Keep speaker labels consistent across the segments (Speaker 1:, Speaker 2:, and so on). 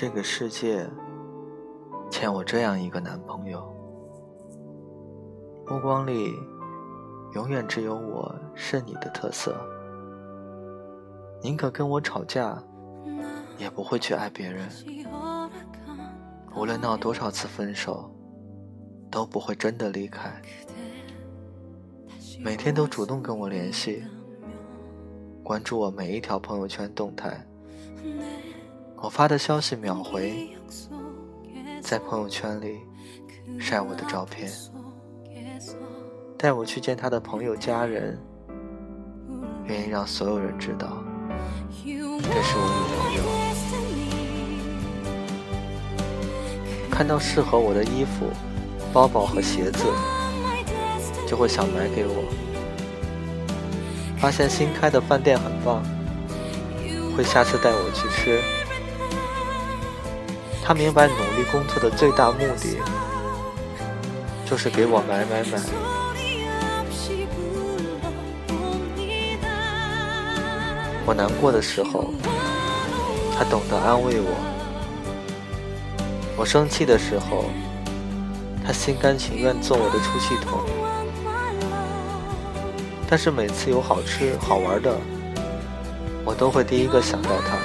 Speaker 1: 这个世界欠我这样一个男朋友，目光里永远只有我是你的特色，宁可跟我吵架，也不会去爱别人。无论闹多少次分手，都不会真的离开。每天都主动跟我联系，关注我每一条朋友圈动态。我发的消息秒回，在朋友圈里晒我的照片，带我去见他的朋友家人，愿意让所有人知道，这是我女朋友。看到适合我的衣服、包包和鞋子，就会想买给我。发现新开的饭店很棒，会下次带我去吃。他明白努力工作的最大目的，就是给我买买买。我难过的时候，他懂得安慰我；我生气的时候，他心甘情愿做我的出气筒。但是每次有好吃好玩的，我都会第一个想到他。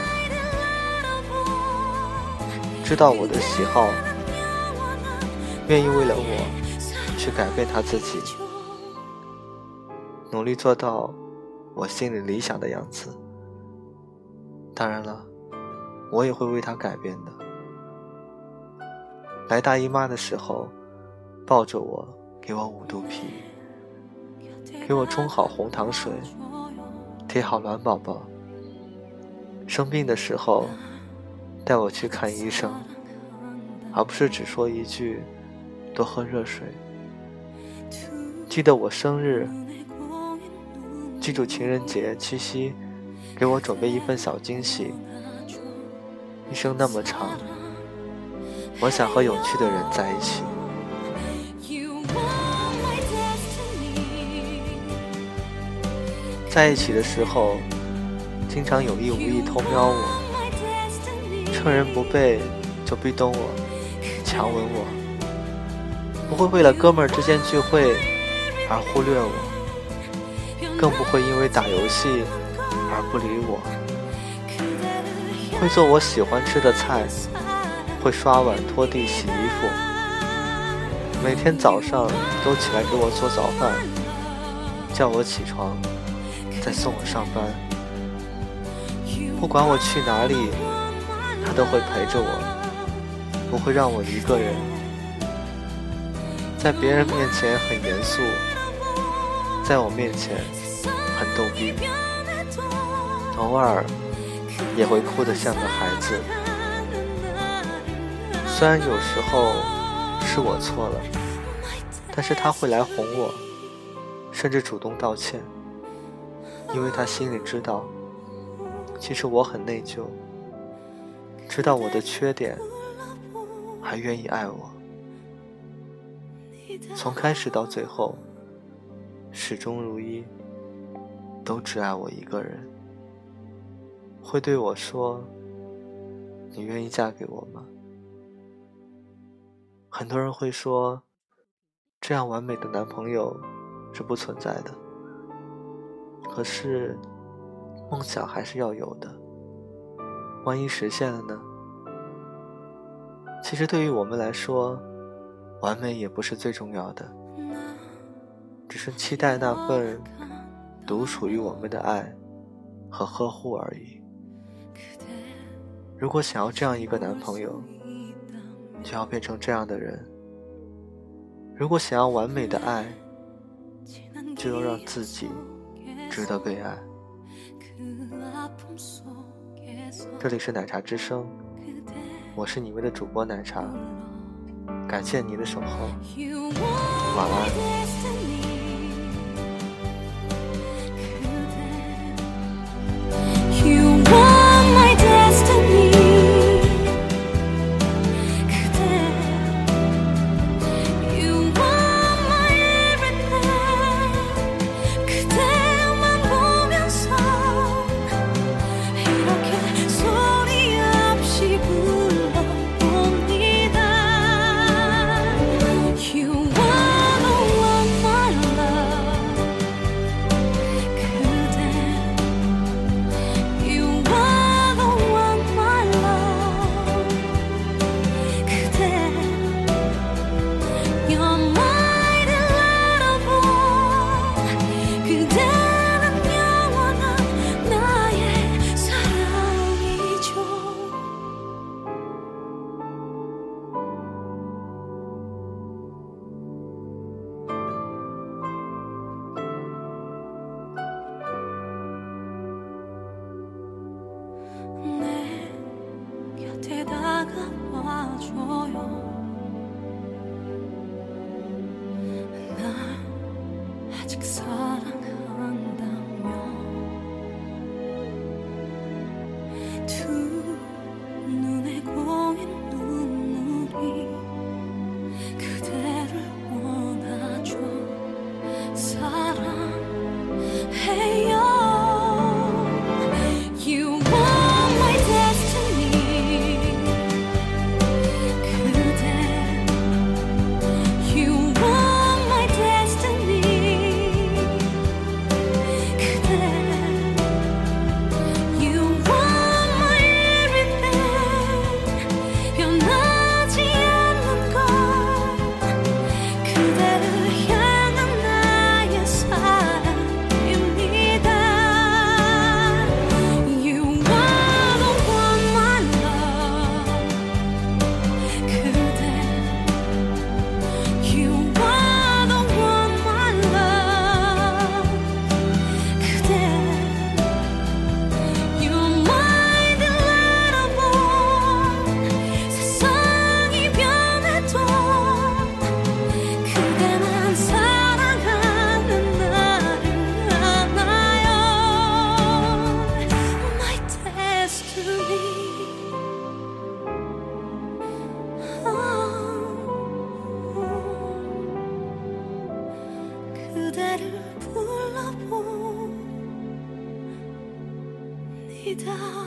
Speaker 1: 知道我的喜好，愿意为了我去改变他自己，努力做到我心里理想的样子。当然了，我也会为他改变的。来大姨妈的时候，抱着我，给我捂肚皮，给我冲好红糖水，贴好暖宝宝。生病的时候。带我去看医生，而不是只说一句“多喝热水”。记得我生日，记住情人节、七夕，给我准备一份小惊喜。一生那么长，我想和有趣的人在一起。在一起的时候，经常有意无意偷瞄我。趁人不备就逼咚我，强吻我，不会为了哥们儿之间聚会而忽略我，更不会因为打游戏而不理我。会做我喜欢吃的菜，会刷碗、拖地、洗衣服，每天早上都起来给我做早饭，叫我起床，再送我上班。不管我去哪里。都会陪着我，不会让我一个人。在别人面前很严肃，在我面前很逗逼，偶尔也会哭得像个孩子。虽然有时候是我错了，但是他会来哄我，甚至主动道歉，因为他心里知道，其实我很内疚。知道我的缺点，还愿意爱我。从开始到最后，始终如一，都只爱我一个人。会对我说：“你愿意嫁给我吗？”很多人会说，这样完美的男朋友是不存在的。可是，梦想还是要有的。万一实现了呢？其实对于我们来说，完美也不是最重要的，只是期待那份独属于我们的爱和呵护而已。如果想要这样一个男朋友，就要变成这样的人；如果想要完美的爱，就要让自己值得被爱。这里是奶茶之声，我是你们的主播奶茶，感谢你的守候，晚安。
Speaker 2: 所有。down.